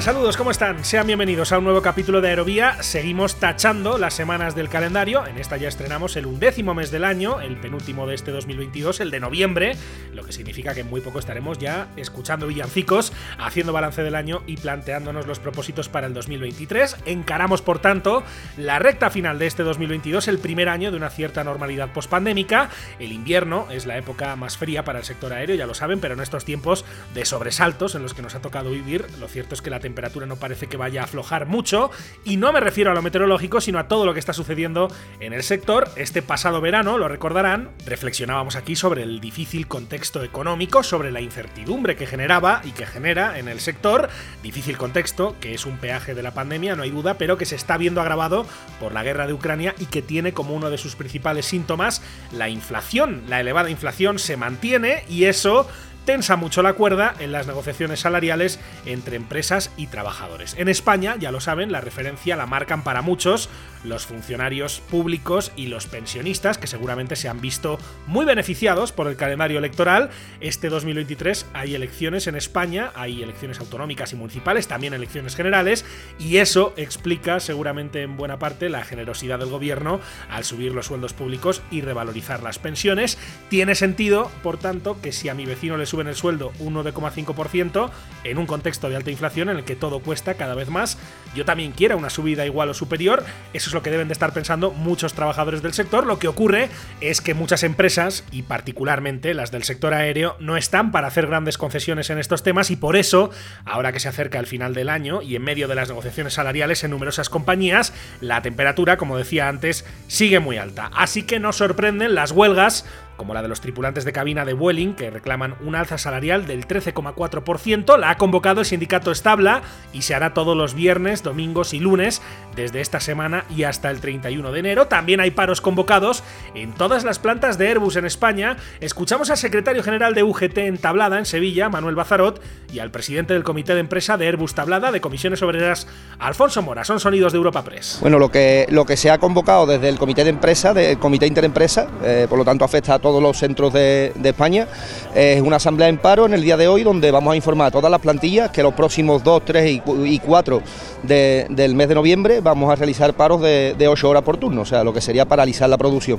Saludos, ¿cómo están? Sean bienvenidos a un nuevo capítulo de Aerovía. Seguimos tachando las semanas del calendario. En esta ya estrenamos el undécimo mes del año, el penúltimo de este 2022, el de noviembre, lo que significa que en muy poco estaremos ya escuchando villancicos, haciendo balance del año y planteándonos los propósitos para el 2023. Encaramos, por tanto, la recta final de este 2022, el primer año de una cierta normalidad pospandémica. El invierno es la época más fría para el sector aéreo, ya lo saben, pero en estos tiempos de sobresaltos en los que nos ha tocado vivir, lo cierto es que la temperatura no parece que vaya a aflojar mucho, y no me refiero a lo meteorológico, sino a todo lo que está sucediendo en el sector. Este pasado verano, lo recordarán, reflexionábamos aquí sobre el difícil contexto económico, sobre la incertidumbre que generaba y que genera en el sector, difícil contexto, que es un peaje de la pandemia, no hay duda, pero que se está viendo agravado por la guerra de Ucrania y que tiene como uno de sus principales síntomas la inflación. La elevada inflación se mantiene y eso tensa mucho la cuerda en las negociaciones salariales entre empresas y trabajadores. En España, ya lo saben, la referencia la marcan para muchos los funcionarios públicos y los pensionistas, que seguramente se han visto muy beneficiados por el calendario electoral. Este 2023 hay elecciones en España, hay elecciones autonómicas y municipales, también elecciones generales, y eso explica seguramente en buena parte la generosidad del gobierno al subir los sueldos públicos y revalorizar las pensiones. Tiene sentido, por tanto, que si a mi vecino le suben el sueldo un 9,5% en un contexto de alta inflación en el que todo cuesta cada vez más, yo también quiera una subida igual o superior, eso es lo que deben de estar pensando muchos trabajadores del sector. Lo que ocurre es que muchas empresas, y particularmente las del sector aéreo, no están para hacer grandes concesiones en estos temas y por eso, ahora que se acerca el final del año y en medio de las negociaciones salariales en numerosas compañías, la temperatura, como decía antes, sigue muy alta. Así que no sorprenden las huelgas como la de los tripulantes de cabina de Vueling, que reclaman un alza salarial del 13,4%, la ha convocado el sindicato Establa y se hará todos los viernes, domingos y lunes desde esta semana y hasta el 31 de enero. También hay paros convocados en todas las plantas de Airbus en España. Escuchamos al secretario general de UGT en Tablada, en Sevilla, Manuel Bazarot, y al presidente del comité de empresa de Airbus Tablada de Comisiones Obreras, Alfonso Mora. Son sonidos de Europa Press. Bueno, lo que, lo que se ha convocado desde el comité de empresa, del comité interempresa, eh, por lo tanto afecta a todos los centros de, España. Es una asamblea en paro en el día de hoy donde vamos a informar a todas las plantillas que los próximos 2, 3 y 4 del mes de noviembre vamos a realizar paros de, de 8 horas por turno, o sea, lo que sería paralizar la producción.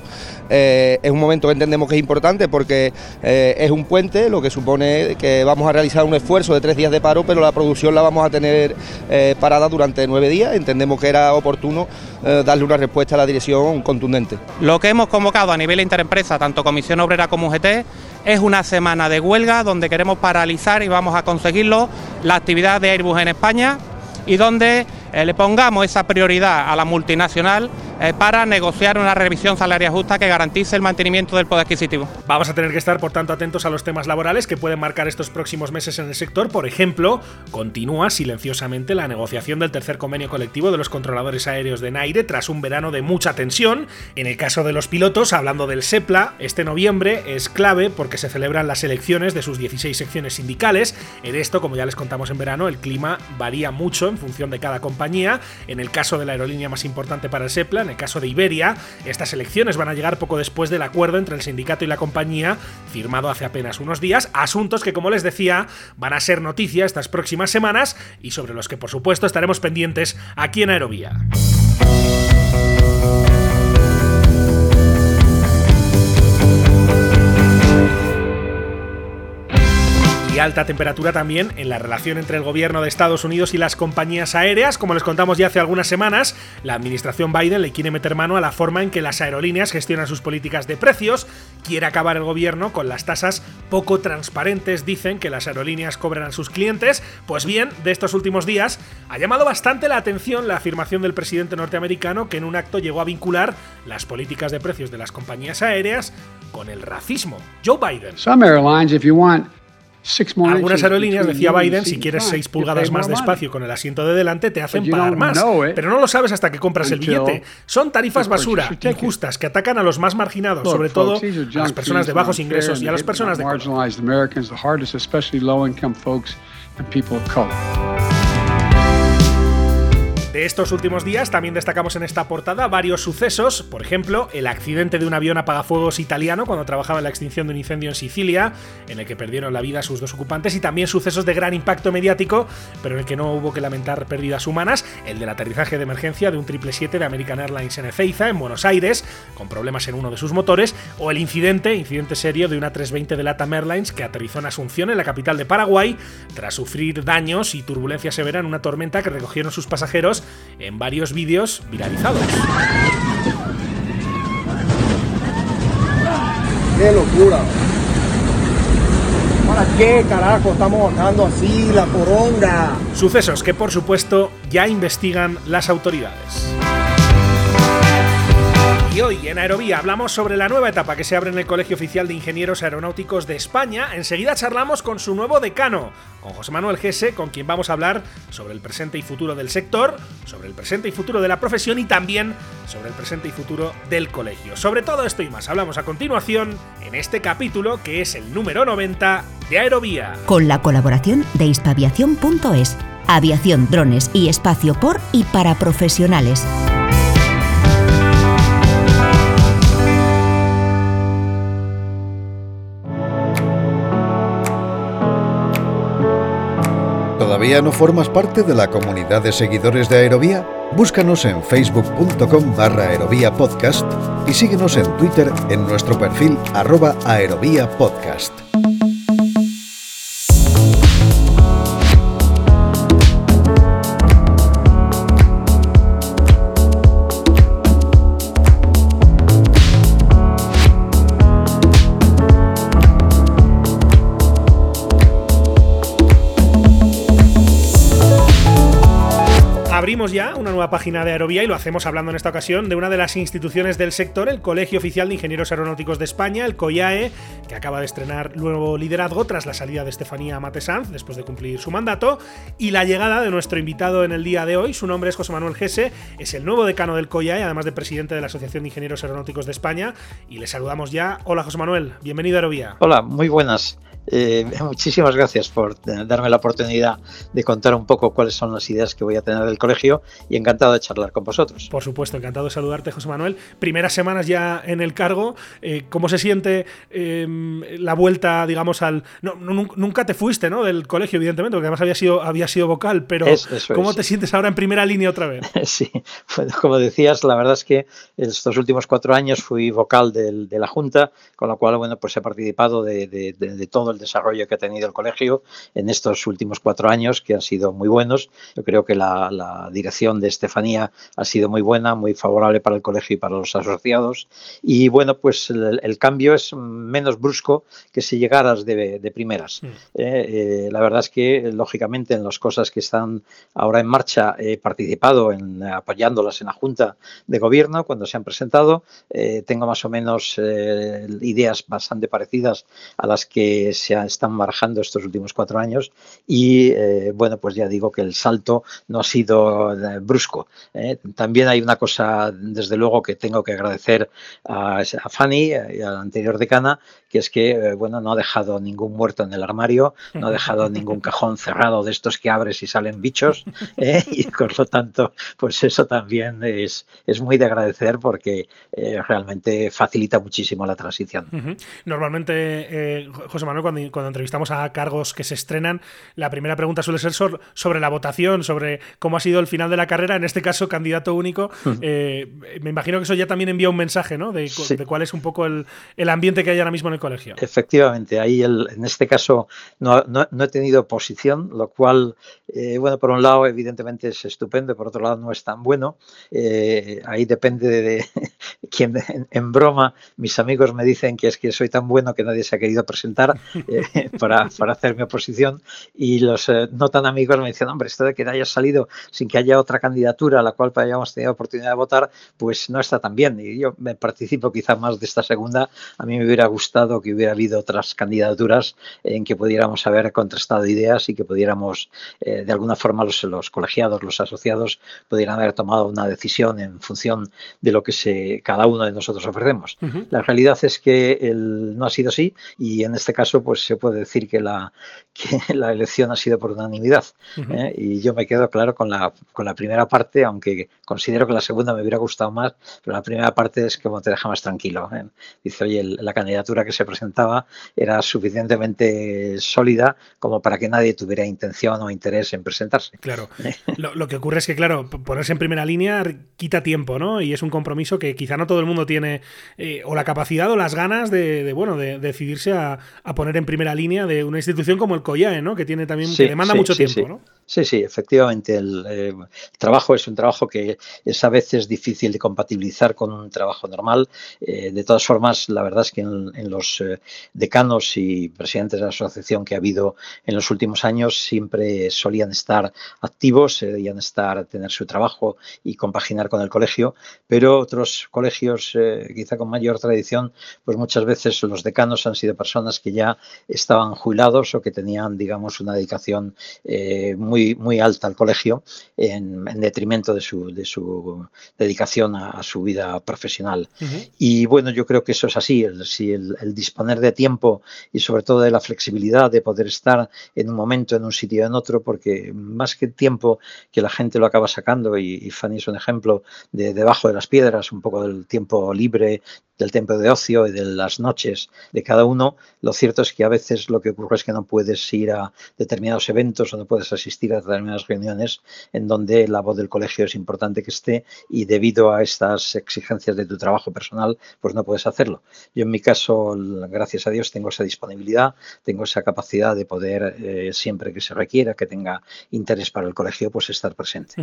Eh, es un momento que entendemos que es importante porque eh, es un puente, lo que supone que vamos a realizar un esfuerzo de tres días de paro, pero la producción la vamos a tener eh, parada durante nueve días. Entendemos que era oportuno darle una respuesta a la dirección contundente. Lo que hemos convocado a nivel interempresa, tanto Comisión Obrera como UGT, es una semana de huelga donde queremos paralizar y vamos a conseguirlo la actividad de Airbus en España y donde le pongamos esa prioridad a la multinacional eh, para negociar una revisión salarial justa que garantice el mantenimiento del poder adquisitivo. Vamos a tener que estar, por tanto, atentos a los temas laborales que pueden marcar estos próximos meses en el sector. Por ejemplo, continúa silenciosamente la negociación del tercer convenio colectivo de los controladores aéreos de Naire tras un verano de mucha tensión. En el caso de los pilotos, hablando del SEPLA, este noviembre es clave porque se celebran las elecciones de sus 16 secciones sindicales. En esto, como ya les contamos en verano, el clima varía mucho en función de cada compañía. En el caso de la aerolínea más importante para el SEPLA, en el caso de Iberia, estas elecciones van a llegar poco después del acuerdo entre el sindicato y la compañía, firmado hace apenas unos días, asuntos que, como les decía, van a ser noticia estas próximas semanas y sobre los que, por supuesto, estaremos pendientes aquí en Aerovía. Y alta temperatura también en la relación entre el gobierno de Estados Unidos y las compañías aéreas. Como les contamos ya hace algunas semanas, la administración Biden le quiere meter mano a la forma en que las aerolíneas gestionan sus políticas de precios. Quiere acabar el gobierno con las tasas poco transparentes, dicen que las aerolíneas cobran a sus clientes. Pues bien, de estos últimos días ha llamado bastante la atención la afirmación del presidente norteamericano que en un acto llegó a vincular las políticas de precios de las compañías aéreas con el racismo. Joe Biden. Some airlines, if you want algunas aerolíneas, decía Biden, si quieres 6 pulgadas más de espacio con el asiento de delante, te hacen pagar más. Pero no lo sabes hasta que compras el billete. Son tarifas basura, injustas, que atacan a los más marginados, sobre todo a las personas de bajos ingresos y a las personas de color. De estos últimos días también destacamos en esta portada varios sucesos, por ejemplo, el accidente de un avión apagafuegos italiano cuando trabajaba en la extinción de un incendio en Sicilia, en el que perdieron la vida sus dos ocupantes, y también sucesos de gran impacto mediático, pero en el que no hubo que lamentar pérdidas humanas, el del aterrizaje de emergencia de un 777 de American Airlines en Ezeiza, en Buenos Aires, con problemas en uno de sus motores, o el incidente, incidente serio de una 320 de LATAM Airlines que aterrizó en Asunción, en la capital de Paraguay, tras sufrir daños y turbulencia severa en una tormenta que recogieron sus pasajeros en varios vídeos viralizados. ¡Qué locura! ¿Para qué carajo estamos bajando así la coronga? Sucesos que por supuesto ya investigan las autoridades. Y hoy en Aerovía hablamos sobre la nueva etapa que se abre en el Colegio Oficial de Ingenieros Aeronáuticos de España. Enseguida charlamos con su nuevo decano, con José Manuel Gese, con quien vamos a hablar sobre el presente y futuro del sector, sobre el presente y futuro de la profesión y también sobre el presente y futuro del colegio. Sobre todo esto y más hablamos a continuación en este capítulo que es el número 90 de Aerovía. Con la colaboración de hispaviación.es, aviación, drones y espacio por y para profesionales. ¿Todavía no formas parte de la comunidad de seguidores de Aerovía? Búscanos en facebook.com barra aerovía podcast y síguenos en Twitter en nuestro perfil arroba aerovía podcast. Ya una nueva página de Aerovía y lo hacemos hablando en esta ocasión de una de las instituciones del sector, el Colegio Oficial de Ingenieros Aeronáuticos de España, el COIAE, que acaba de estrenar nuevo liderazgo tras la salida de Estefanía Matesanz después de cumplir su mandato y la llegada de nuestro invitado en el día de hoy. Su nombre es José Manuel Gese, es el nuevo decano del COIAE, además de presidente de la Asociación de Ingenieros Aeronáuticos de España. Y le saludamos ya. Hola José Manuel, bienvenido a Aerovía. Hola, muy buenas. Eh, muchísimas gracias por darme la oportunidad de contar un poco cuáles son las ideas que voy a tener del colegio y encantado de charlar con vosotros. Por supuesto, encantado de saludarte, José Manuel. Primeras semanas ya en el cargo, eh, ¿cómo se siente eh, la vuelta, digamos, al... No, nunca te fuiste, ¿no? Del colegio, evidentemente, porque además había sido, había sido vocal, pero ¿cómo te sientes ahora en primera línea otra vez? Sí, bueno, como decías, la verdad es que estos últimos cuatro años fui vocal de la Junta, con lo cual, bueno, pues he participado de, de, de todo el desarrollo que ha tenido el colegio en estos últimos cuatro años, que han sido muy buenos. Yo creo que la, la dirección de Estefanía ha sido muy buena, muy favorable para el colegio y para los asociados. Y bueno, pues el, el cambio es menos brusco que si llegaras de, de primeras. Mm. Eh, eh, la verdad es que, lógicamente, en las cosas que están ahora en marcha, he participado en apoyándolas en la Junta de Gobierno cuando se han presentado. Eh, tengo más o menos ideas bastante parecidas a las que se están barajando estos últimos cuatro años y eh, bueno, pues ya digo que el salto no ha sido eh, brusco. ¿eh? También hay una cosa, desde luego, que tengo que agradecer a, a Fanny y a la anterior decana, que es que, bueno, no ha dejado ningún muerto en el armario, no ha dejado ningún cajón cerrado de estos que abres y salen bichos y por lo tanto, pues eso también es, es muy de agradecer porque realmente facilita muchísimo la transición. Uh -huh. Normalmente, José Manuel, cuando cuando entrevistamos a cargos que se estrenan, la primera pregunta suele ser sobre la votación, sobre cómo ha sido el final de la carrera, en este caso candidato único. Uh -huh. eh, me imagino que eso ya también envía un mensaje, ¿no? De, sí. de cuál es un poco el, el, ambiente que hay ahora mismo en el colegio. Efectivamente, ahí el, en este caso no, no, no, he tenido oposición, lo cual, eh, bueno, por un lado evidentemente es estupendo, por otro lado no es tan bueno. Eh, ahí depende de, de quien en, en, broma mis amigos me dicen que es que soy tan bueno que nadie se ha querido presentar. Eh, para, para, hacer mi oposición y los eh, no tan amigos me dicen, hombre, esto de que haya salido sin que haya otra candidatura a la cual hayamos tenido oportunidad de votar, pues no está tan bien. Y yo me participo quizá más de esta segunda. A mí me hubiera gustado que hubiera habido otras candidaturas en que pudiéramos haber contrastado ideas y que pudiéramos, eh, de alguna forma, los, los, colegiados, los asociados, pudieran haber tomado una decisión en función de lo que se, cada uno de nosotros ofrecemos. Uh -huh. La realidad es que el, no ha sido así y en este caso, pues se puede decir que la, que la elección ha sido por unanimidad. ¿eh? Y yo me quedo, claro, con la, con la primera parte, aunque considero que la segunda me hubiera gustado más, pero la primera parte es como te deja más tranquilo. ¿eh? Dice, oye, la candidatura que se presentaba era suficientemente sólida como para que nadie tuviera intención o interés en presentarse. Claro. lo, que ocurre es que, claro, ponerse en primera línea quita tiempo, ¿no? Y es un compromiso que quizá no todo el mundo tiene eh, o la capacidad o las ganas de, bueno, de, decidirse a, a, poner en primera línea de una institución como el COIAE, ¿no? Que tiene también, que demanda mucho tiempo, ¿no? Sí, sí, efectivamente. El, eh, trabajo es un trabajo que es a veces difícil de compatibilizar con un trabajo normal. Eh, de todas formas, la verdad es que en, los eh, decanos y presidentes de la asociación que ha habido en los últimos años siempre solían estar activos, solían estar, tener su trabajo y compaginar con el colegio, pero otros colegios, quizá con mayor tradición, pues muchas veces los decanos han sido personas que ya estaban jubilados o que tenían, digamos, una dedicación muy muy, alta al colegio en, detrimento de su, de su dedicación a, su vida profesional. Y bueno, yo creo que eso es así, el, si el, disponer de tiempo y sobre todo de la flexibilidad de poder estar en un momento, en un sitio, en otro, porque más que tiempo que la gente lo acaba sacando, y, Fanny es un ejemplo de debajo de las piedras, un poco del tiempo libre, del tiempo de ocio y de las noches de cada uno, lo cierto es que a veces lo que ocurre es que no puedes ir a determinados eventos o no puedes asistir a determinadas reuniones en donde la voz del colegio es importante que esté y debido a estas exigencias de tu trabajo personal, pues no puedes hacerlo. Yo en mi caso, gracias a Dios, tengo esa disponibilidad, tengo esa capacidad de poder, eh, siempre que se requiera, que tenga interés para el colegio, pues estar presente.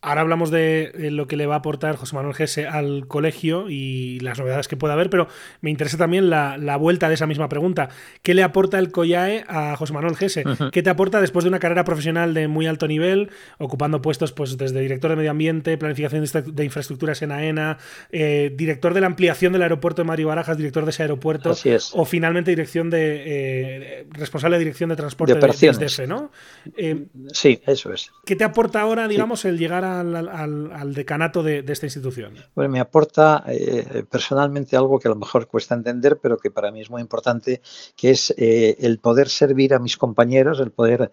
Ahora hablamos de lo que le va a aportar José Manuel Gese al colegio y las novedades que pueda haber, pero me interesa también la, vuelta de esa misma pregunta. ¿Qué le aporta el COIAE a José Manuel Gese? ¿Qué te aporta después de una carrera profesional de muy alto nivel, ocupando puestos pues desde director de medio ambiente, planificación de infraestructuras en AENA, eh, director de la ampliación del aeropuerto de Mario Barajas, director de ese aeropuerto, o finalmente dirección de eh, responsable de dirección de transporte de, de ¿no? Eh, sí, eso es. ¿Qué te aporta ahora, digamos, el llegar al, decanato de, esta institución? Bueno, me aporta personalmente algo que a lo mejor cuesta entender, pero que para mí es muy importante, que es el poder servir a mis compañeros, el poder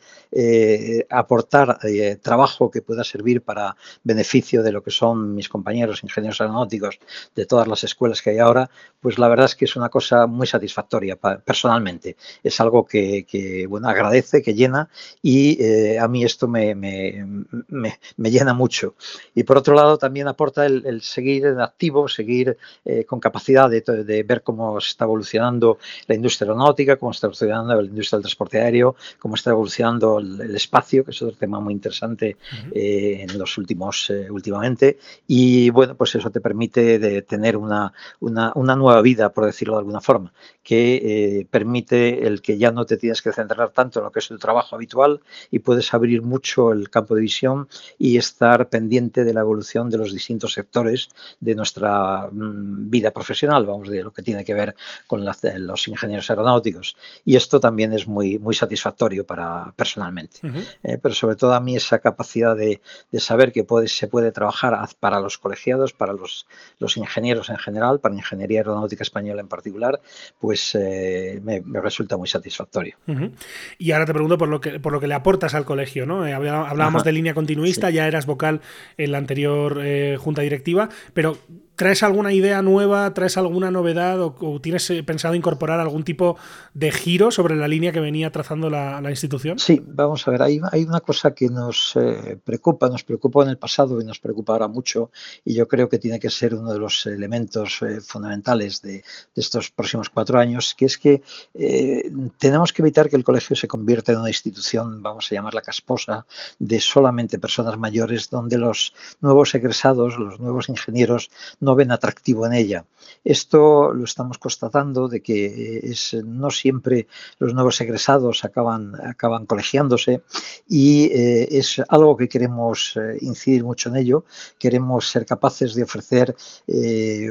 aportar eh, trabajo que pueda servir para beneficio de lo que son mis compañeros ingenieros aeronáuticos de todas las escuelas que hay ahora, pues la verdad es que es una cosa muy satisfactoria personalmente. Es algo que, bueno, agradece, que llena y eh, a mí esto me, me, me, llena mucho. Y por otro lado también aporta el, seguir en activo, seguir eh, con capacidad de, de, ver cómo se está evolucionando la industria aeronáutica, cómo está evolucionando la industria del transporte aéreo, cómo está evolucionando el espacio que es otro tema muy interesante eh, en los últimos, eh, últimamente. Y bueno, pues eso te permite de tener una, una, nueva vida, por decirlo de alguna forma, que eh, permite el que ya no te tienes que centrar tanto en lo que es tu trabajo habitual y puedes abrir mucho el campo de visión y estar pendiente de la evolución de los distintos sectores de nuestra mm, vida profesional, vamos, de lo que tiene que ver con los ingenieros aeronáuticos. Y esto también es muy, muy satisfactorio para personalmente. Eh, pero sobre todo a mí esa capacidad de, saber que puede, se puede trabajar para los colegiados, para los, los ingenieros en general, para Ingeniería Aeronáutica Española en particular, pues eh, me, resulta muy satisfactorio. Y ahora te pregunto por lo que, por lo que le aportas al colegio, ¿no? Eh, hablábamos de línea continuista, ya eras vocal en la anterior junta directiva, pero ¿Traes alguna idea nueva? ¿Traes alguna novedad? ¿O, tienes eh, pensado incorporar algún tipo de giro sobre la línea que venía trazando la, institución? Sí, vamos a ver, hay, una cosa que nos eh, preocupa, nos preocupó en el pasado y nos preocupa ahora mucho, y yo creo que tiene que ser uno de los elementos eh, fundamentales de, estos próximos cuatro años, que es que tenemos que evitar que el colegio se convierta en una institución, vamos a llamarla casposa, de solamente personas mayores, donde los nuevos egresados, los nuevos ingenieros, no ven atractivo en ella. Esto lo estamos constatando de que eh, es, no siempre los nuevos egresados acaban, acaban colegiándose y eh, es algo que queremos eh, incidir mucho en ello. Queremos ser capaces de ofrecer,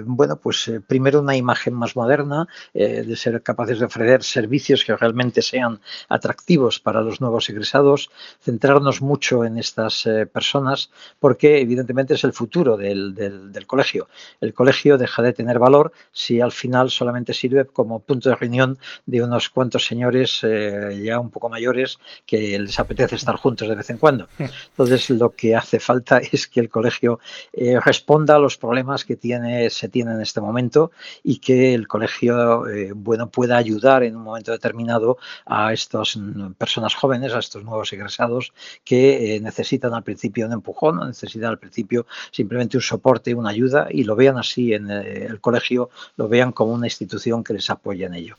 bueno, pues primero una imagen más moderna, de ser capaces de ofrecer servicios que realmente sean atractivos para los nuevos egresados, centrarnos mucho en estas personas porque evidentemente es el futuro del, del colegio El colegio deja de tener valor si al final solamente sirve como punto de reunión de unos cuantos señores eh, ya un poco mayores que les apetece estar juntos de vez en cuando. Entonces, lo que hace falta es que el colegio eh, responda a los problemas que tiene, se tienen en este momento y que el colegio eh, bueno, pueda ayudar en un momento determinado a estas personas jóvenes, a estos nuevos egresados que necesitan al principio un empujón, necesitan al principio simplemente un soporte, una ayuda y lo vean así en el colegio, lo vean como una institución que les apoya en ello.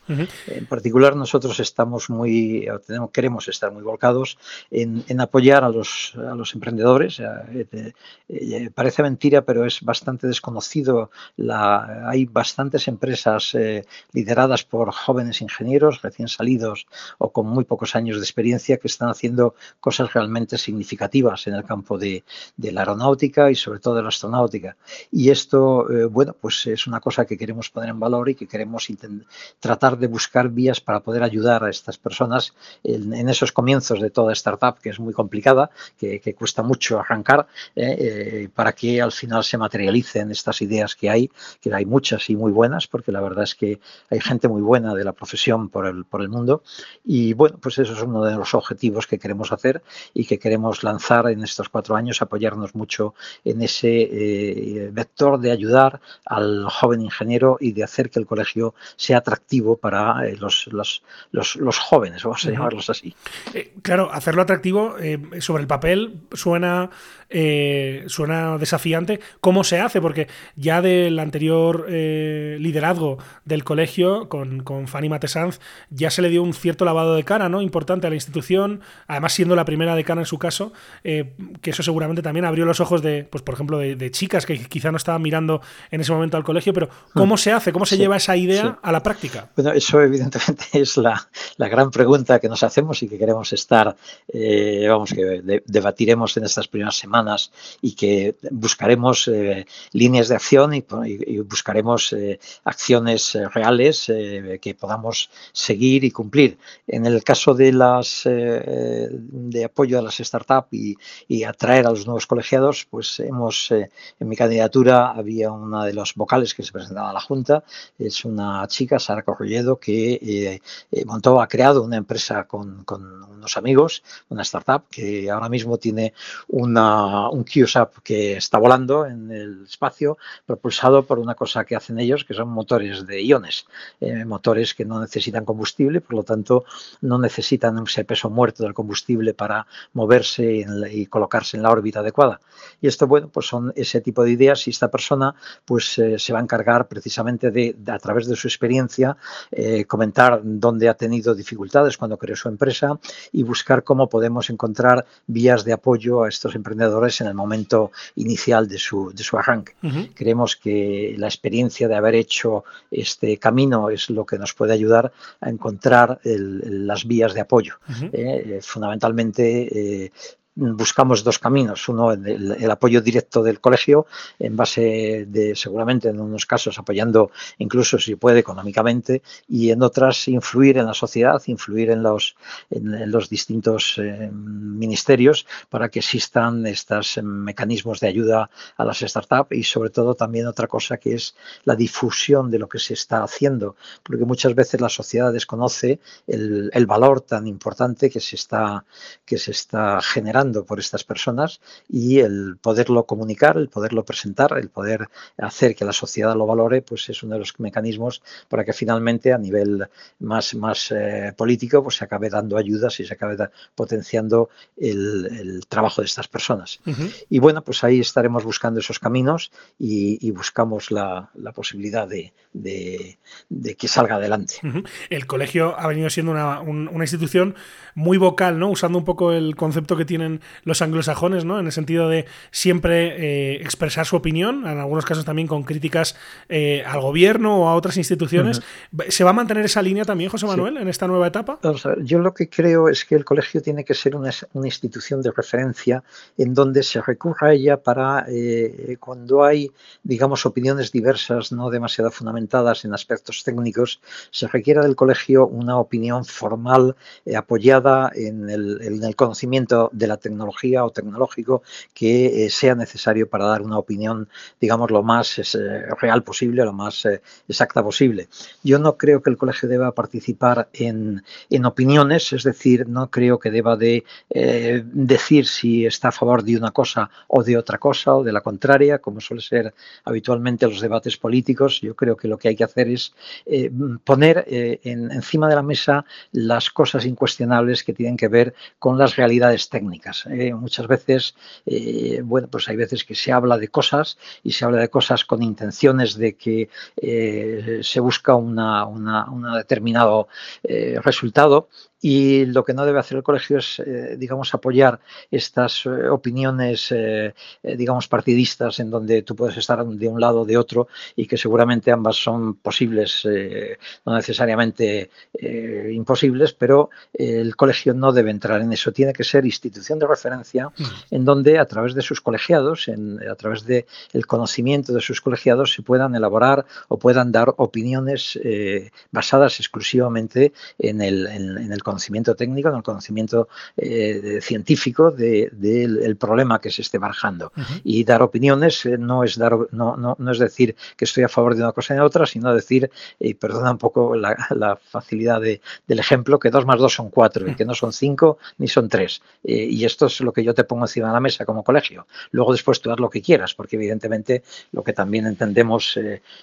En particular, nosotros estamos muy, tenemos, queremos estar muy volcados en, apoyar a los, a los emprendedores. Eh, eh, parece mentira, pero es bastante desconocido. La, hay bastantes empresas eh, lideradas por jóvenes ingenieros recién salidos o con muy pocos años de experiencia que están haciendo cosas realmente significativas en el campo de, de la aeronáutica y sobre todo de la astronáutica. Y esto, bueno, pues es una cosa que queremos poner en valor y que queremos tratar de buscar vías para poder ayudar a estas personas en, esos comienzos de toda startup que es muy complicada, que, cuesta mucho arrancar, eh, eh, para que al final se materialicen estas ideas que hay, que hay muchas y muy buenas, porque la verdad es que hay gente muy buena de la profesión por el, por el mundo. Y bueno, pues eso es uno de los objetivos que queremos hacer y que queremos lanzar en estos cuatro años, apoyarnos mucho en ese eh, vector de ayudar al joven ingeniero y de hacer que el colegio sea atractivo para los, los, los, jóvenes, vamos a llamarlos así. Eh, claro, hacerlo atractivo eh, sobre el papel suena, eh, suena desafiante. ¿Cómo se hace? Porque ya del anterior liderazgo del colegio con, con Fanny Matesanz ya se le dio un cierto lavado de cara ¿no? importante a la institución, además siendo la primera decana en su caso, que eso seguramente también abrió los ojos de, pues por ejemplo, de, chicas que quizá no estaban mirando en ese momento al colegio, pero ¿cómo mm. se hace? ¿Cómo se lleva esa idea a la práctica? Bueno, eso evidentemente es la, gran pregunta que nos hacemos y que queremos estar, eh, vamos, que debatiremos en estas primeras semanas y que buscaremos eh, líneas de acción y, buscaremos eh, acciones reales que podamos seguir y cumplir. En el caso de las de apoyo a las startups y, y, atraer a los nuevos colegiados, pues hemos en mi candidatura había una de los vocales que se presentaba a la Junta, es una chica, Sara Corrolledo, que eh, eh, montó, ha creado una empresa con, unos amigos, una startup que ahora mismo tiene una, un QSAP que está volando en el espacio, propulsado por una cosa que hacen ellos, que son motores de iones, eh, motores que no necesitan combustible, por lo tanto no necesitan ese peso muerto del combustible para moverse y, colocarse en la órbita adecuada. Y esto, bueno, pues son ese tipo de ideas y esta persona pues se va a encargar precisamente de, a través de su experiencia, comentar dónde ha tenido dificultades cuando creó su empresa y buscar cómo podemos encontrar vías de apoyo a estos emprendedores en el momento inicial de su, de su arranque. Creemos que la experiencia de haber hecho este camino es lo que nos puede ayudar a encontrar las vías de apoyo. Eh, fundamentalmente, eh, buscamos dos caminos. Uno, el, apoyo directo del colegio, en base de, seguramente en unos casos apoyando incluso si puede económicamente, y en otras influir en la sociedad, influir en los, en, los distintos eh, ministerios para que existan estos mecanismos de ayuda a las startups y sobre todo también otra cosa que es la difusión de lo que se está haciendo, porque muchas veces la sociedad desconoce el, el valor tan importante que se está, que se está generando por estas personas y el poderlo comunicar, el poderlo presentar, el poder hacer que la sociedad lo valore, pues es uno de los mecanismos para que finalmente a nivel más, más eh, político pues se acabe dando ayudas y se acabe potenciando el, trabajo de estas personas. Y bueno, pues ahí estaremos buscando esos caminos y, buscamos la, posibilidad de, que salga adelante. El colegio ha venido siendo una, una institución muy vocal, ¿no? Usando un poco el concepto que tienen los anglosajones, ¿no? En el sentido de siempre eh, expresar su opinión, en algunos casos también con críticas eh, al gobierno o a otras instituciones. ¿Se va a mantener esa línea también, José Manuel, en esta nueva etapa? yo lo que creo es que el colegio tiene que ser una, institución de referencia en donde se recurra a ella para eh, cuando hay, digamos, opiniones diversas, no demasiado fundamentadas en aspectos técnicos, se requiera del colegio una opinión formal apoyada en el, en el conocimiento de la tecnología o tecnológico que sea necesario para dar una opinión, digamos, lo más real posible, lo más exacta posible. Yo no creo que el colegio deba participar en, en opiniones, es decir, no creo que deba de decir si está a favor de una cosa o de otra cosa o de la contraria, como suele ser habitualmente los debates políticos. Yo creo que lo que hay que hacer es eh, poner eh, encima de la mesa las cosas incuestionables que tienen que ver con las realidades técnicas. Eh. muchas veces, bueno, pues hay veces que se habla de cosas y se habla de cosas con intenciones de que se busca una, un determinado resultado y lo que no debe hacer el colegio es, eh, digamos, apoyar estas eh, opiniones, eh, digamos, partidistas en donde tú puedes estar de un lado o de otro y que seguramente ambas son posibles, no necesariamente imposibles, pero el colegio no debe entrar en eso. Tiene que ser institución de referencia mm. en donde a través de sus colegiados, a través del conocimiento de sus colegiados, se puedan elaborar o puedan dar opiniones basadas exclusivamente en el, en, en el conocimiento conocimiento técnico, en el conocimiento eh, científico del problema que se esté barajando. Y dar opiniones eh, no, es dar, no, no, no, es decir que estoy a favor de una cosa y de otra, sino decir, y perdona un poco la, facilidad del ejemplo, que dos más dos son cuatro y que no son cinco ni son tres. Eh, y esto es lo que yo te pongo encima de la mesa como colegio. Luego después tú haz lo que quieras, porque evidentemente lo que también entendemos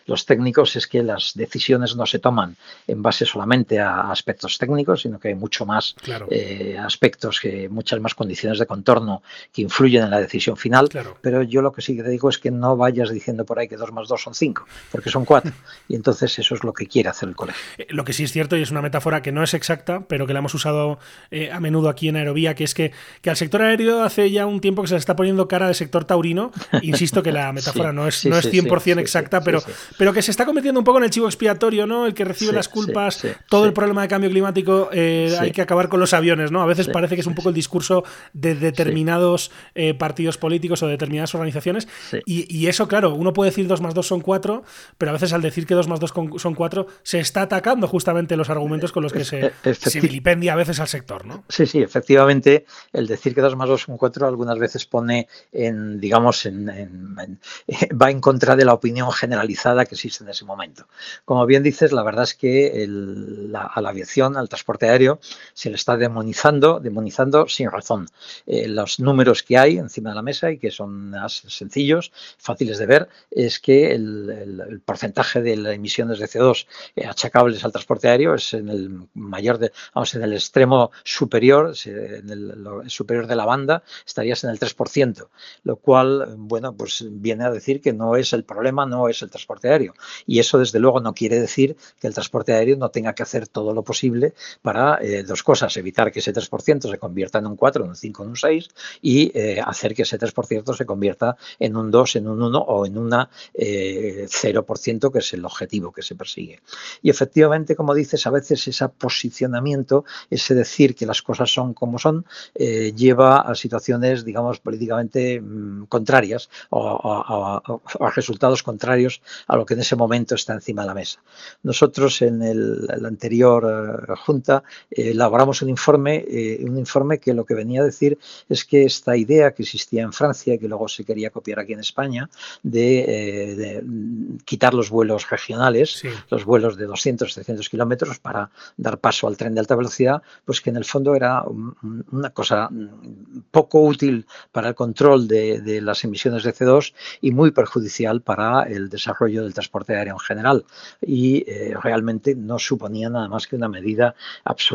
los técnicos es que las decisiones no se toman en base solamente a aspectos técnicos, sino que hay mucho más eh, aspectos, que muchas más condiciones de contorno que influyen en la decisión final. Pero yo lo que sí que te digo es que no vayas diciendo por ahí que 2 más 2 son 5, porque son 4. y entonces eso es lo que quiere hacer el colegio. Eh, lo que sí es cierto, y es una metáfora que no es exacta, pero que la hemos usado eh, a menudo aquí en Aerovía, que es que, que, al sector aéreo hace ya un tiempo que se le está poniendo cara al sector taurino. Insisto que la metáfora no es, no es 100% exacta, pero, pero que se está convirtiendo un poco en el chivo expiatorio, ¿no? El que recibe las culpas, todo el problema de cambio climático hay que acabar con los aviones, ¿no? A veces parece que es un poco el discurso de determinados eh, partidos políticos o de determinadas organizaciones. Y, eso, claro, uno puede decir 2 más 2 son 4, pero a veces al decir que 2 más 2 son 4 se está atacando justamente los argumentos con los que se, se vilipendia a veces al sector, ¿no? Sí, sí, efectivamente, el decir que 2 más 2 son 4 algunas veces pone en, digamos, en, va en contra de la opinión generalizada que existe en ese momento. Como bien dices, la verdad es que a la aviación, al transporte aéreo, se le está demonizando, demonizando sin razón. Eh, los números que hay encima de la mesa y que son sencillos, fáciles de ver, es que el, porcentaje de las emisiones de CO2 eh, achacables al transporte aéreo es en el mayor, de, vamos, en el extremo superior, en el, superior de la banda, estarías en el 3%, lo cual, bueno, pues viene a decir que no es el problema, no es el transporte aéreo. Y eso, desde luego, no quiere decir que el transporte aéreo no tenga que hacer todo lo posible para eh, dos cosas, evitar que ese 3% se convierta en un 4, en un 5, en un 6 y eh, hacer que ese 3% se convierta en un 2, en un 1 o en una 0%, eh, que es el objetivo que se persigue. Y efectivamente, como dices, a veces ese posicionamiento, ese decir que las cosas son como son, lleva a situaciones, digamos, políticamente mm, contrarias o, a resultados contrarios a lo que en ese momento está encima de la mesa. Nosotros en el, anterior Junta elaboramos un informe, eh, un informe que lo que venía a decir es que esta idea que existía en Francia y que luego se quería copiar aquí en España de, eh, quitar los vuelos regionales, los vuelos de 200, 300 kilómetros para dar paso al tren de alta velocidad, pues que en el fondo era una cosa poco útil para el control de, las emisiones de CO2 y muy perjudicial para el desarrollo del transporte aéreo en general. Y eh, realmente no suponía nada más que una medida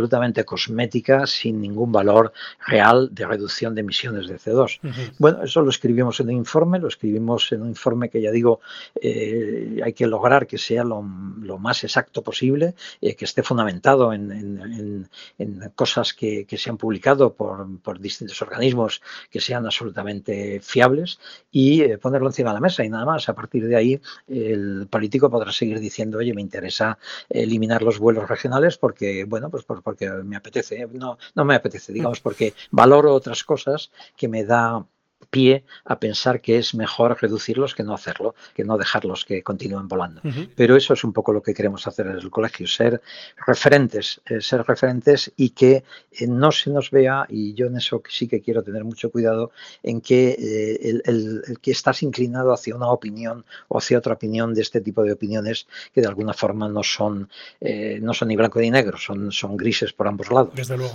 absolutamente cosmética sin ningún valor real de reducción de emisiones de CO2. Bueno, eso lo escribimos en un informe, lo escribimos en un informe que ya digo, eh, hay que lograr que sea lo, más exacto posible, eh, que esté fundamentado en, cosas que, se han publicado por, distintos organismos que sean absolutamente fiables y eh, ponerlo encima de la mesa y nada más. A partir de ahí, el político podrá seguir diciendo, oye, me interesa eliminar los vuelos regionales porque, bueno, pues porque me apetece, no, no me apetece, digamos, porque valoro otras cosas que me da pie a pensar que es mejor reducirlos que no hacerlo, que no dejarlos que continúen volando. Pero eso es un poco lo que queremos hacer en el colegio, ser referentes, eh, ser referentes y que eh, no se nos vea, y yo en eso sí que quiero tener mucho cuidado, en que, eh, el, que estás inclinado hacia una opinión o hacia otra opinión de este tipo de opiniones que de alguna forma no son, no son ni blanco ni negro, son, son grises por ambos lados.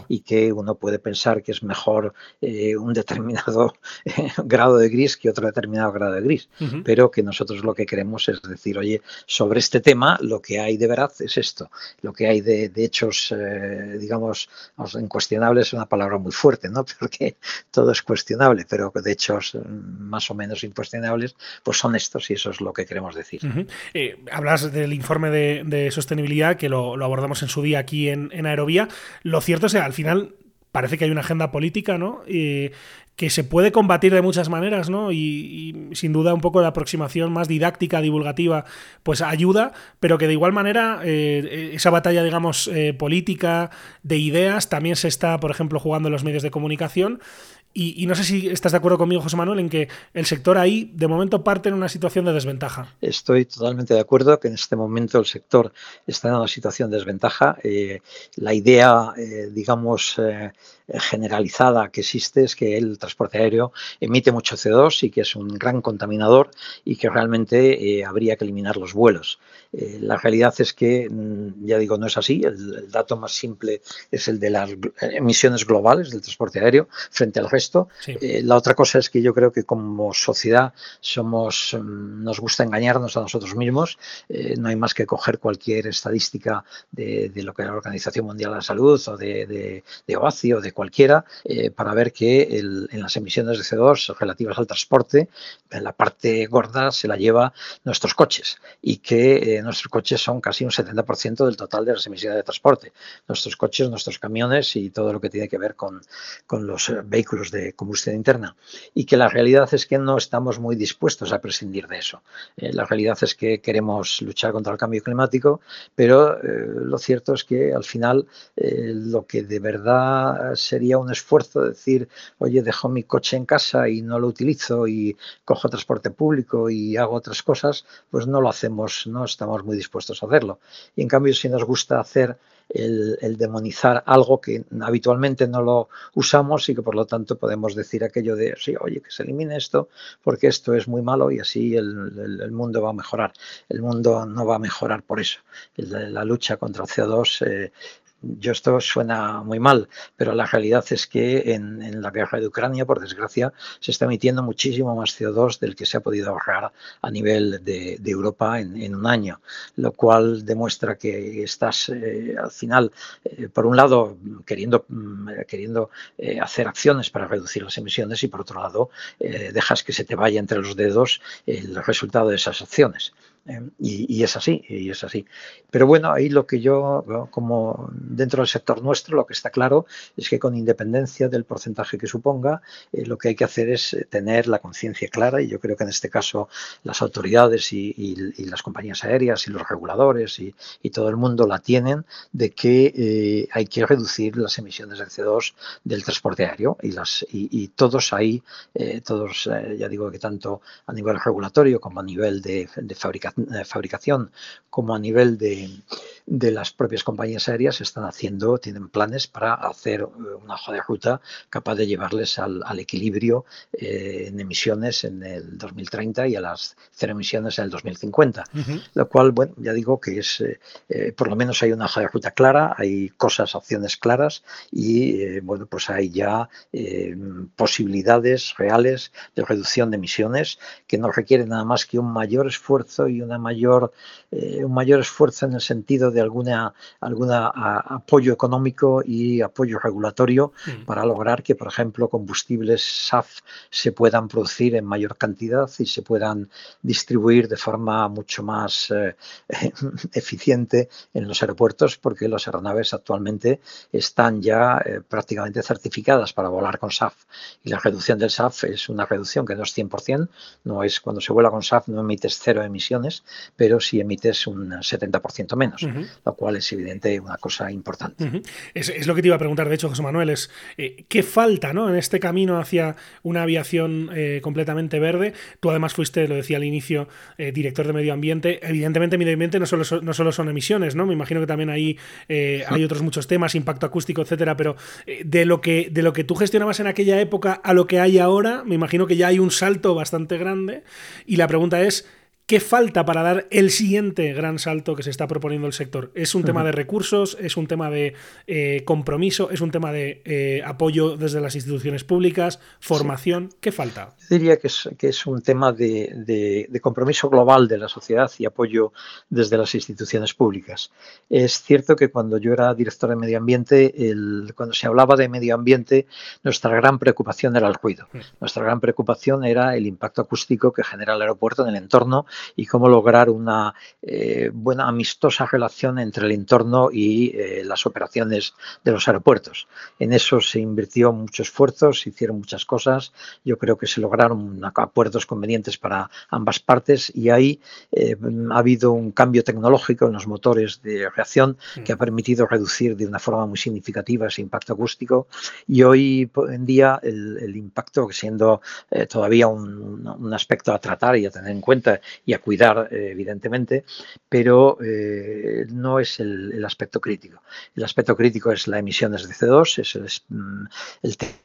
Y que uno puede pensar que es mejor un determinado grado de gris que otro determinado grado de gris, pero que nosotros lo que queremos es decir, oye, sobre este tema lo que hay de verdad es esto, lo que hay de, hechos, eh, digamos, incuestionables es una palabra muy fuerte, ¿no? Porque todo es cuestionable, pero de hechos mm, más o menos incuestionables, pues son estos y eso es lo que queremos decir. Eh, hablas del informe de, sostenibilidad que lo, abordamos en su día aquí en, en Aerovía. Lo cierto es que al final parece que hay una agenda política, ¿no? Y que se puede combatir de muchas maneras, ¿no? Y, sin duda un poco la aproximación más didáctica, divulgativa, pues ayuda, pero que de igual manera eh, esa batalla, digamos, eh, política, de ideas, también se está, por ejemplo, jugando en los medios de comunicación y, no sé si estás de acuerdo conmigo, José Manuel, en que el sector ahí de momento parte en una situación de desventaja. Estoy totalmente de acuerdo que en este momento el sector está en una situación de desventaja. Eh, la idea, eh, digamos, eh, generalizada que existe es que el transporte aéreo emite mucho CO2 y que es un gran contaminador y que realmente habría que eliminar los vuelos. la realidad es que, mm, ya digo, no es así. El, dato más simple es el de las emisiones globales del transporte aéreo frente al resto esto. Eh, la otra cosa es que yo creo que como sociedad somos, mm, nos gusta engañarnos a nosotros mismos. Eh, no hay más que coger cualquier estadística de, lo que la Organización Mundial de la Salud o de, de, de OACI o de cualquiera eh, para ver que en las emisiones de CO2 relativas al transporte, en la parte gorda se la lleva nuestros coches y que nuestros coches son casi un 70% del total de las emisiones de transporte. Nuestros coches, nuestros camiones y todo lo que tiene que ver con, con los vehículos de combustión interna y que la realidad es que no estamos muy dispuestos a prescindir de eso. Eh, la realidad es que queremos luchar contra el cambio climático, pero eh, lo cierto es que al final eh, lo que de verdad sería un esfuerzo de decir, oye, dejo mi coche en casa y no lo utilizo y cojo transporte público y hago otras cosas, pues no lo hacemos, no estamos muy dispuestos a hacerlo. Y en cambio, si nos gusta hacer el, demonizar algo que habitualmente no lo usamos y que por lo tanto podemos decir aquello de, sí, oye, que se elimine esto porque esto es muy malo y así el, mundo va a mejorar. El mundo no va a mejorar por eso. La, lucha contra el CO2 yo esto suena muy mal, pero la realidad es que en, la guerra de Ucrania, por desgracia, se está emitiendo muchísimo más CO2 del que se ha podido ahorrar a nivel de, Europa en, un año, lo cual demuestra que estás eh, al final, eh, por un lado, queriendo, mm, queriendo eh, hacer acciones para reducir las emisiones y por otro lado, dejas que se te vaya entre los dedos el resultado de esas acciones. Em, y, es así, y es así. Pero bueno, ahí lo que yo, como dentro del sector nuestro, lo que está claro es que con independencia del porcentaje que suponga, eh, lo que hay que hacer es eh, tener la conciencia clara, y yo creo que en este caso las autoridades y, las compañías aéreas y los reguladores y, todo el mundo la tienen, de que eh, hay que reducir las emisiones de CO2 del transporte aéreo y, las, y, todos ahí, todos, ya digo que tanto a nivel regulatorio como a nivel de, de fabricación, fabricación como a nivel de, de las propias compañías aéreas están haciendo, tienen planes para hacer eh, una hoja de ruta capaz de llevarles al, equilibrio eh, en emisiones en el 2030 y a las cero emisiones en el 2050. Lo cual, bueno, ya digo que es, eh, por lo menos hay una hoja de ruta clara, hay cosas, acciones claras y, bueno, pues hay ya posibilidades reales de reducción de emisiones que no requieren nada más que un mayor esfuerzo y una mayor, un mayor esfuerzo en el sentido de alguna, alguna apoyo económico y apoyo regulatorio mm. para lograr que, por ejemplo, combustibles SAF se puedan producir en mayor cantidad y se puedan distribuir de forma mucho más eh, eficiente en los aeropuertos, porque las aeronaves actualmente están ya eh, prácticamente certificadas para volar con SAF. Y la reducción del SAF es una reducción que no es 100%, no es cuando se vuela con SAF no emites cero emisiones, emisiones, pero si emites un 70% menos, lo cual es evidente una cosa importante. es, lo que te iba a preguntar, de hecho, José Manuel, es eh, qué falta ¿no? en este camino hacia una aviación eh, completamente verde. Tú además fuiste, lo decía al inicio, eh, director de medio ambiente. Evidentemente, medio ambiente no solo, no solo son emisiones, ¿no? Me imagino que también ahí hay otros muchos temas, impacto acústico, etcétera, pero de lo que de lo que tú gestionabas en aquella época a lo que hay ahora, me imagino que ya hay un salto bastante grande. Y la pregunta es, ¿Qué falta para dar el siguiente gran salto que se está proponiendo el sector? ¿Es un tema de recursos? ¿Es un tema de eh, compromiso? ¿Es un tema de eh, apoyo desde las instituciones públicas? ¿Formación? ¿Qué falta? diría que es, que es un tema de, compromiso global de la sociedad y apoyo desde las instituciones públicas. Es cierto que cuando yo era director de medio ambiente, cuando se hablaba de medio ambiente, nuestra gran preocupación era el ruido. Mm. Nuestra gran preocupación era el impacto acústico que genera el aeropuerto en el entorno y cómo lograr una eh, buena, amistosa relación entre el entorno y eh, las operaciones de los aeropuertos. En eso se invirtió mucho esfuerzo, se hicieron muchas cosas. Yo creo que se lograron acuerdos convenientes para ambas partes y ahí eh, ha habido un cambio tecnológico en los motores de reacción mm. que ha permitido reducir de una forma muy significativa ese impacto acústico y hoy en día el, impacto, siendo todavía un, un, aspecto a tratar y a tener en cuenta y a cuidar, eh, evidentemente, pero eh, no es el, aspecto crítico. El aspecto crítico es la emisiones de CO2, es el, mm,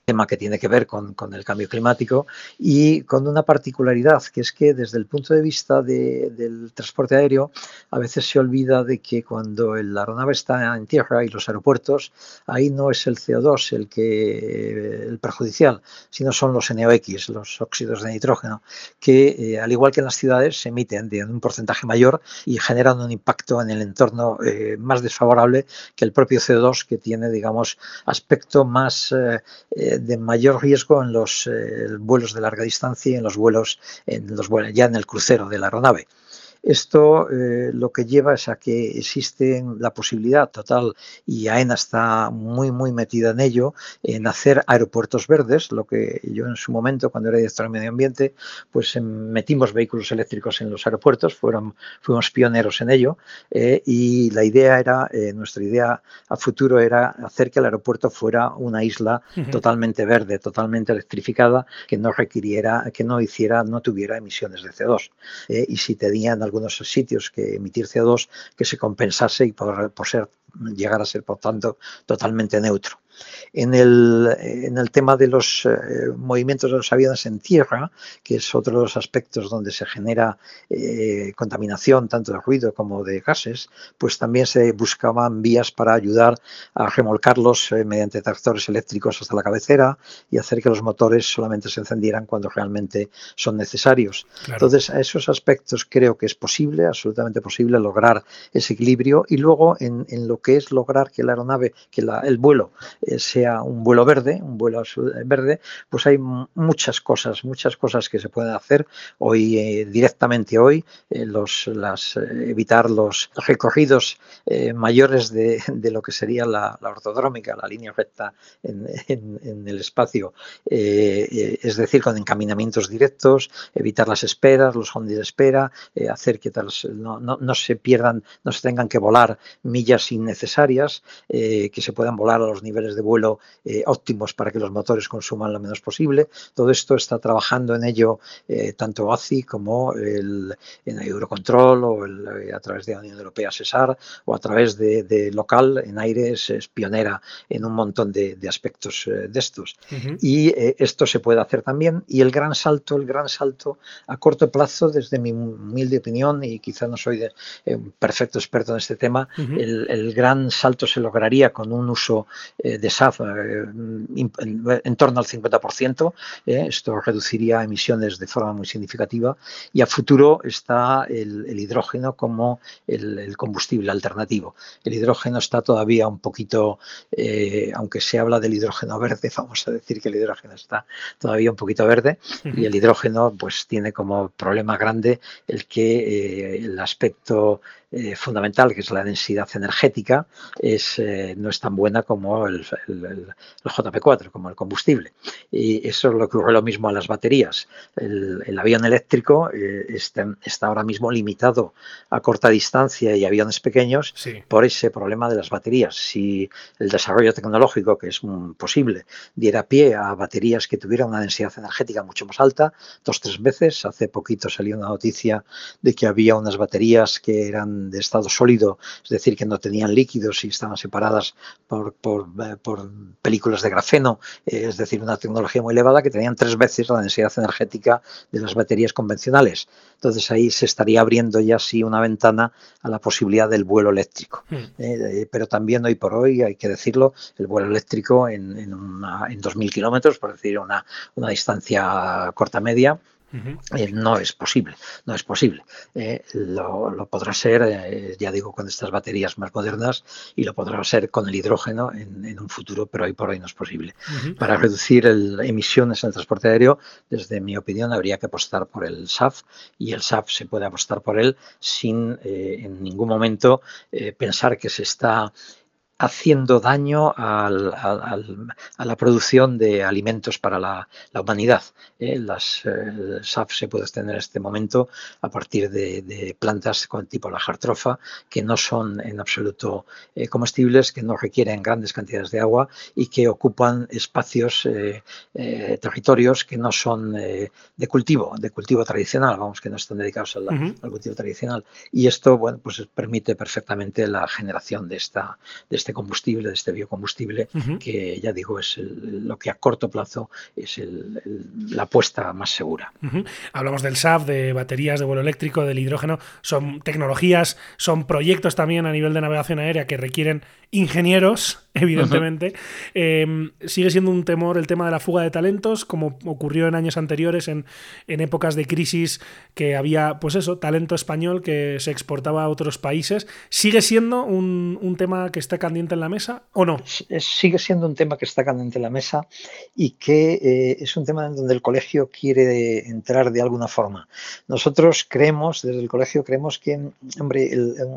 tema que tiene que ver con, el cambio climático y con una particularidad, que es que desde el punto de vista del transporte aéreo, a veces se olvida de que cuando la aeronave está en tierra y los aeropuertos, ahí no es el CO2 el que el perjudicial, sino son los NOx, los óxidos de nitrógeno, que eh, al igual que en las ciudades se emiten de un porcentaje mayor y generan un impacto en el entorno eh, más desfavorable que el propio CO2 que tiene, digamos, aspecto más eh, eh, de mayor riesgo en los vuelos de larga distancia y en los vuelos, en los vuelos ya en el crucero de la aeronave. Esto eh, lo que lleva es a que existe la posibilidad total, y AENA está muy, muy metida en ello, en hacer aeropuertos verdes, lo que yo en su momento, cuando era director de medio ambiente, pues em, metimos vehículos eléctricos en los aeropuertos, fueron, fuimos pioneros en ello, eh, y la idea era, eh, nuestra idea a futuro era hacer que el aeropuerto fuera una isla totalmente verde, totalmente electrificada, que no requiriera, que no hiciera, no tuviera emisiones de CO2. y si tenían algún algunos sitios que emitir CO2 que se compensase y por, por ser llegar a ser, por tanto, totalmente neutro. En el, en el tema de los eh, movimientos de los aviones en tierra, que es otro de los aspectos donde se genera eh, contaminación tanto de ruido como de gases, pues también se buscaban vías para ayudar a remolcarlos eh, mediante tractores eléctricos hasta la cabecera y hacer que los motores solamente se encendieran cuando realmente son necesarios. Entonces, a esos aspectos creo que es posible, absolutamente posible, lograr ese equilibrio y luego en, en lo que es lograr que la aeronave, que la, el vuelo sea un vuelo verde, un vuelo verde, pues hay muchas cosas, muchas cosas que se pueden hacer hoy eh, directamente hoy, eh, los, evitar los recorridos mayores de, lo que sería la, la, ortodrómica, la línea recta en, el espacio, es decir, con encaminamientos directos, evitar las esperas, los ondas de espera, hacer que no, no, no, se pierdan, no se tengan que volar millas innecesarias, que se puedan volar a los niveles de vuelo eh, óptimos para que los motores consuman lo menos posible. Todo esto está trabajando en ello eh, tanto ACI como el, en Eurocontrol o eh, a través de la Unión Europea CESAR o a través de, local en Aires es pionera en un montón de, aspectos de estos. Y esto se puede hacer también y el gran salto, el gran salto a corto plazo desde mi humilde opinión y quizá no soy un perfecto experto en este tema, el, el, gran salto se lograría con un uso de SAF eh, en torno al 50%. Eh, esto reduciría emisiones de forma muy significativa y a futuro está el, hidrógeno como el, combustible alternativo. El hidrógeno está todavía un poquito, eh, aunque se habla del hidrógeno verde, vamos a decir que el hidrógeno está todavía un poquito verde y el hidrógeno pues tiene como problema grande el que el aspecto eh, fundamental, que es la densidad energética, es, eh, no es tan buena como el, JP4, como el combustible. Y eso es lo que ocurre lo mismo a las baterías. El, avión eléctrico está, está, ahora mismo limitado a corta distancia y aviones pequeños por ese problema de las baterías. Si el desarrollo tecnológico, que es posible, diera pie a baterías que tuvieran una densidad energética mucho más alta, dos, tres veces, hace poquito salió una noticia de que había unas baterías que eran de estado sólido, es decir, que no tenían líquidos y estaban separadas por, por, eh, películas de grafeno, eh, es decir, una tecnología muy elevada que tenían tres veces la densidad energética de las baterías convencionales. Entonces ahí se estaría abriendo ya sí una ventana a la posibilidad del vuelo eléctrico. Hmm. Eh, pero también hoy por hoy, hay que decirlo, el vuelo eléctrico en, en, en 2.000 kilómetros, por decir una, una distancia corta media, eh, no es posible, no es posible. Eh, lo, podrá ser, eh, ya digo, con estas baterías más modernas y lo podrá ser con el hidrógeno en, un futuro, pero hoy por hoy no es posible. Para reducir el, emisiones en el transporte aéreo, desde mi opinión, habría que apostar por el SAF y el SAF se puede apostar por él sin en ningún momento pensar que se está haciendo daño a la producción de alimentos para la, humanidad. ¿eh? las eh, SAF se puede extender en este momento a partir de, plantas con tipo la jartrofa, que no son en absoluto eh, comestibles, que no requieren grandes cantidades de agua y que ocupan espacios, territorios que no son de cultivo, de cultivo tradicional, vamos, que no están dedicados al, al, cultivo tradicional. Y esto, bueno, pues permite perfectamente la generación de esta, de este combustible, de este biocombustible, que ya digo, es lo que a corto plazo es la apuesta más segura. Hablamos del SAF, de baterías de vuelo eléctrico, del hidrógeno, son tecnologías, son proyectos también a nivel de navegación aérea que requieren ingenieros, evidentemente. Em, sigue siendo un temor el tema de la fuga de talentos, como ocurrió en años anteriores, en, en, épocas de crisis, que había, pues eso, talento español que se exportaba a otros países. ¿Sigue siendo un, un tema que está en la mesa o no? Sigue siendo un tema que está candente en la mesa y que eh, es un tema en donde el colegio quiere entrar de alguna forma. Nosotros creemos, desde el colegio creemos que, hombre,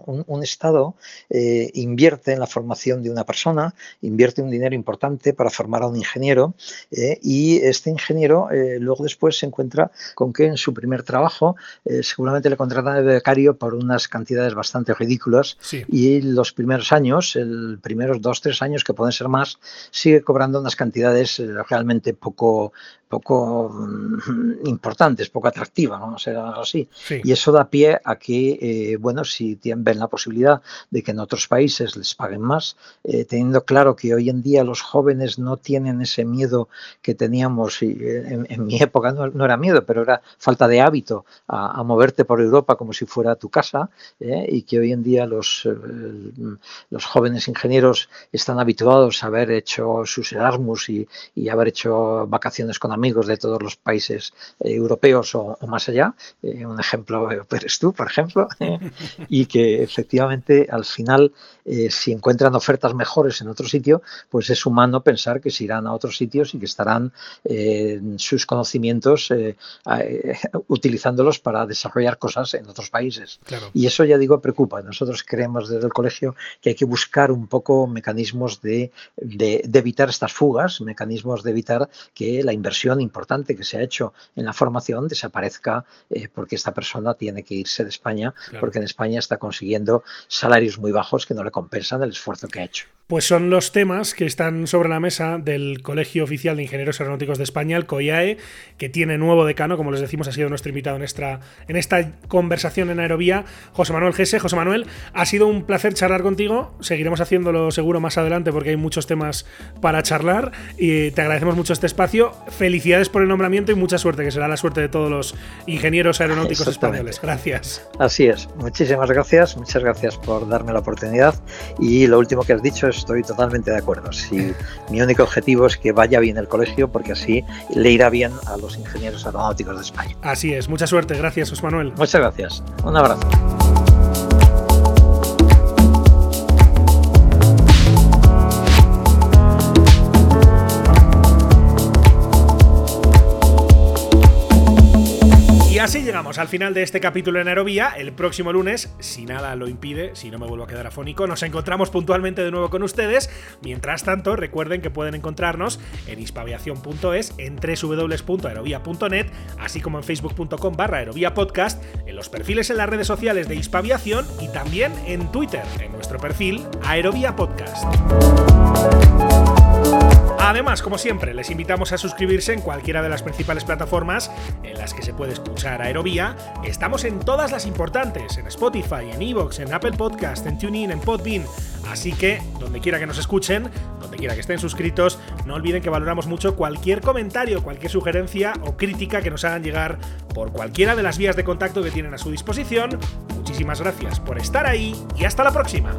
un, Estado eh, invierte en la formación de una persona, invierte un dinero importante para formar a un ingeniero eh, y este ingeniero luego después se encuentra con que en su primer trabajo seguramente le contratan de becario por unas cantidades bastante ridículas y los primeros años el primeros dos, tres años, que pueden ser más, sigue cobrando unas cantidades eh, realmente poco, poco mm, importantes, poco atractivas, vamos a ser algo así. Y eso da pie a que, eh, bueno, si tienen, ven la posibilidad de que en otros países les paguen más, eh, teniendo claro que hoy en día los jóvenes no tienen ese miedo que teníamos, y en, mi época no, era miedo, pero era falta de hábito a, moverte por Europa como si fuera tu casa, y que hoy en día los, los jóvenes ingenieros están habituados a haber hecho sus Erasmus y, haber hecho vacaciones con amigos de todos los países eh, europeos o, más allá. Eh, un ejemplo eh, eres tú, por ejemplo, y que efectivamente al final, si encuentran ofertas mejores en otro sitio, pues es humano pensar que se irán a otros sitios y que estarán sus conocimientos utilizándolos para desarrollar cosas en otros países. Y eso ya digo preocupa. Nosotros creemos desde el colegio que hay que buscar un poco mecanismos de, evitar estas fugas, mecanismos de evitar que la inversión importante que se ha hecho en la formación desaparezca eh, porque esta persona tiene que irse de España, porque en España está consiguiendo salarios muy bajos que no le compensan el esfuerzo que ha hecho. Pues son los temas que están sobre la mesa del Colegio Oficial de Ingenieros Aeronáuticos de España, el COIAE, que tiene nuevo decano, como les decimos, ha sido nuestro invitado en esta, en esta conversación en Aerovía, José Manuel Gese. José Manuel, ha sido un placer charlar contigo. Seguiremos haciéndolo seguro más adelante porque hay muchos temas para charlar y te agradecemos mucho este espacio. Felicidades por el nombramiento y mucha suerte, que será la suerte de todos los ingenieros aeronáuticos españoles. Gracias. Así es. Muchísimas gracias. Muchas gracias por darme la oportunidad. Y lo último que has dicho es estoy totalmente de acuerdo. Si mi único objetivo es que vaya bien el colegio, porque así le irá bien a los ingenieros aeronáuticos de España. Así es, mucha suerte, gracias, José Manuel. Muchas gracias, un abrazo. Así llegamos al final de este capítulo en Aerovía. El próximo lunes, si nada lo impide, si no me vuelvo a quedar afónico, nos encontramos puntualmente de nuevo con ustedes. Mientras tanto, recuerden que pueden encontrarnos en hispaviación.es, en www.aerovía.net, así como en facebook.com barra aerovía podcast, en los perfiles en las redes sociales de Hispaviación y también en Twitter, en nuestro perfil Aerovía Podcast. Además, como siempre, les invitamos a suscribirse en cualquiera de las principales plataformas en las que se puede escuchar Aerovía. Estamos en todas las importantes, en Spotify, en Evox, en Apple Podcast, en TuneIn, en Podbean. Así que, donde quiera que nos escuchen, donde quiera que estén suscritos, no olviden que valoramos mucho cualquier comentario, cualquier sugerencia o crítica que nos hagan llegar por cualquiera de las vías de contacto que tienen a su disposición. Muchísimas gracias por estar ahí y hasta la próxima.